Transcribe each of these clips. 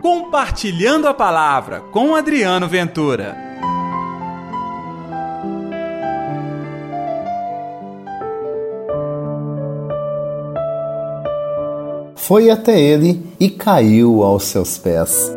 Compartilhando a Palavra com Adriano Ventura. Foi até ele e caiu aos seus pés.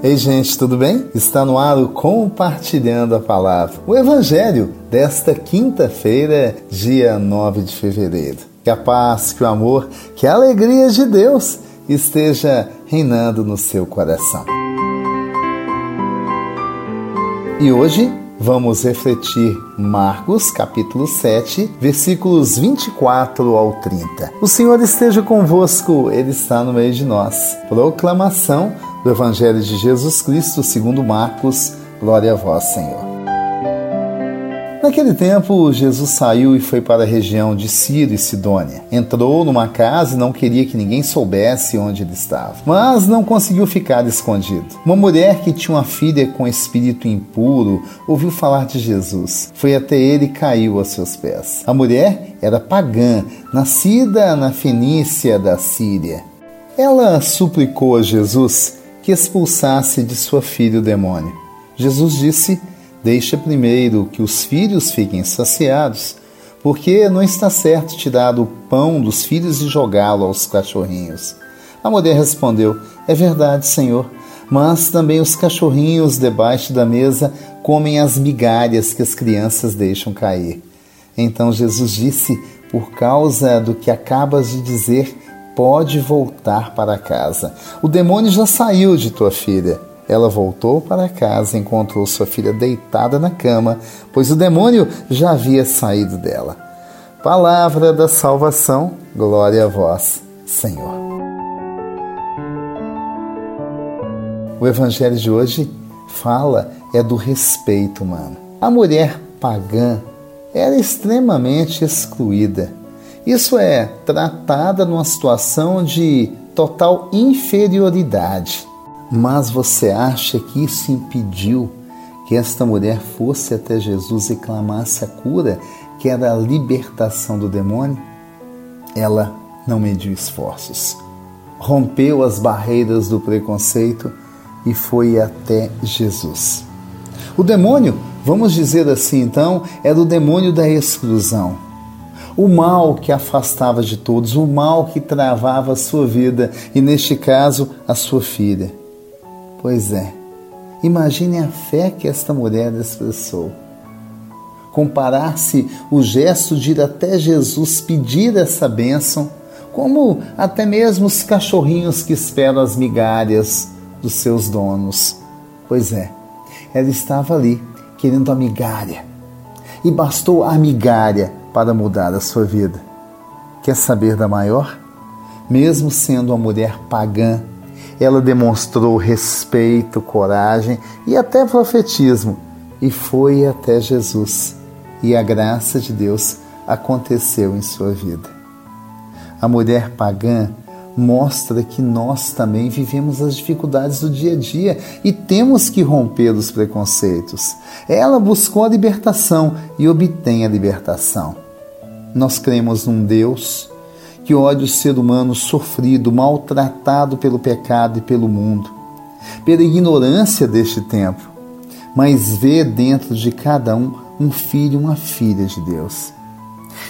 Ei, gente, tudo bem? Está no ar o Compartilhando a Palavra, o Evangelho desta quinta-feira, dia 9 de fevereiro. Que a paz, que o amor, que a alegria de Deus esteja reinando no seu coração. E hoje vamos refletir Marcos capítulo 7, versículos 24 ao 30. O Senhor esteja convosco, Ele está no meio de nós. Proclamação do Evangelho de Jesus Cristo segundo Marcos. Glória a vós, Senhor. Naquele tempo, Jesus saiu e foi para a região de Ciro e Sidônia. Entrou numa casa e não queria que ninguém soubesse onde ele estava. Mas não conseguiu ficar escondido. Uma mulher que tinha uma filha com espírito impuro ouviu falar de Jesus. Foi até ele e caiu aos seus pés. A mulher era pagã, nascida na Fenícia da Síria. Ela suplicou a Jesus que expulsasse de sua filha o demônio. Jesus disse Deixa primeiro que os filhos fiquem saciados, porque não está certo tirar o pão dos filhos e jogá-lo aos cachorrinhos. A mulher respondeu: É verdade, Senhor, mas também os cachorrinhos debaixo da mesa comem as migalhas que as crianças deixam cair. Então Jesus disse: Por causa do que acabas de dizer, pode voltar para casa. O demônio já saiu de tua filha. Ela voltou para casa e encontrou sua filha deitada na cama, pois o demônio já havia saído dela. Palavra da salvação, glória a vós, Senhor. O evangelho de hoje fala é do respeito humano. A mulher pagã era extremamente excluída. Isso é tratada numa situação de total inferioridade. Mas você acha que isso impediu que esta mulher fosse até Jesus e clamasse a cura, que era a libertação do demônio? Ela não mediu esforços, rompeu as barreiras do preconceito e foi até Jesus. O demônio, vamos dizer assim então, era o demônio da exclusão. O mal que afastava de todos, o mal que travava a sua vida e, neste caso, a sua filha. Pois é, imagine a fé que esta mulher expressou. Comparar-se o gesto de ir até Jesus pedir essa bênção, como até mesmo os cachorrinhos que esperam as migalhas dos seus donos. Pois é, ela estava ali querendo a migalha. E bastou a migalha para mudar a sua vida. Quer saber da maior? Mesmo sendo uma mulher pagã, ela demonstrou respeito, coragem e até profetismo e foi até Jesus. E a graça de Deus aconteceu em sua vida. A mulher pagã mostra que nós também vivemos as dificuldades do dia a dia e temos que romper os preconceitos. Ela buscou a libertação e obtém a libertação. Nós cremos num Deus que olha o ser humano sofrido, maltratado pelo pecado e pelo mundo, pela ignorância deste tempo, mas vê dentro de cada um um filho, uma filha de Deus.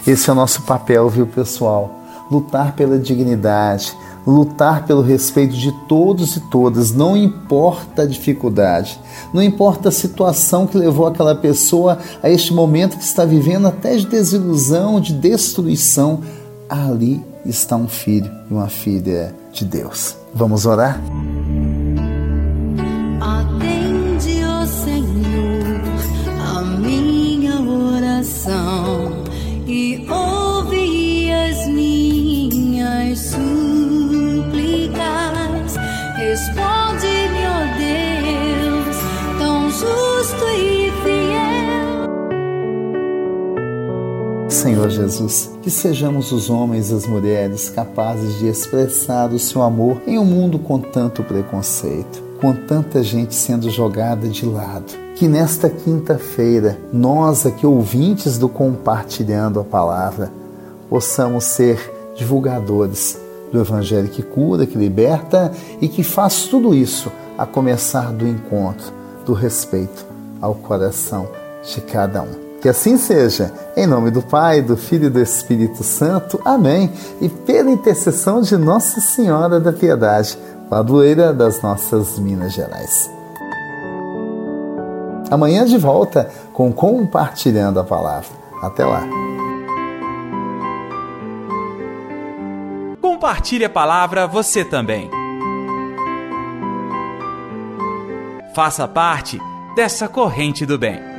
Esse é o nosso papel, viu, pessoal? Lutar pela dignidade, lutar pelo respeito de todos e todas, não importa a dificuldade, não importa a situação que levou aquela pessoa a este momento que está vivendo até de desilusão, de destruição, ali está um filho e uma filha de Deus. Vamos orar? Senhor Jesus, que sejamos os homens e as mulheres capazes de expressar o seu amor em um mundo com tanto preconceito, com tanta gente sendo jogada de lado. Que nesta quinta-feira, nós aqui ouvintes do Compartilhando a Palavra, possamos ser divulgadores do Evangelho que cura, que liberta e que faz tudo isso a começar do encontro, do respeito ao coração de cada um. Que assim seja, em nome do Pai, do Filho e do Espírito Santo. Amém. E pela intercessão de Nossa Senhora da Piedade, padroeira das nossas Minas Gerais. Amanhã de volta com Compartilhando a Palavra. Até lá. Compartilhe a palavra você também. Faça parte dessa corrente do bem.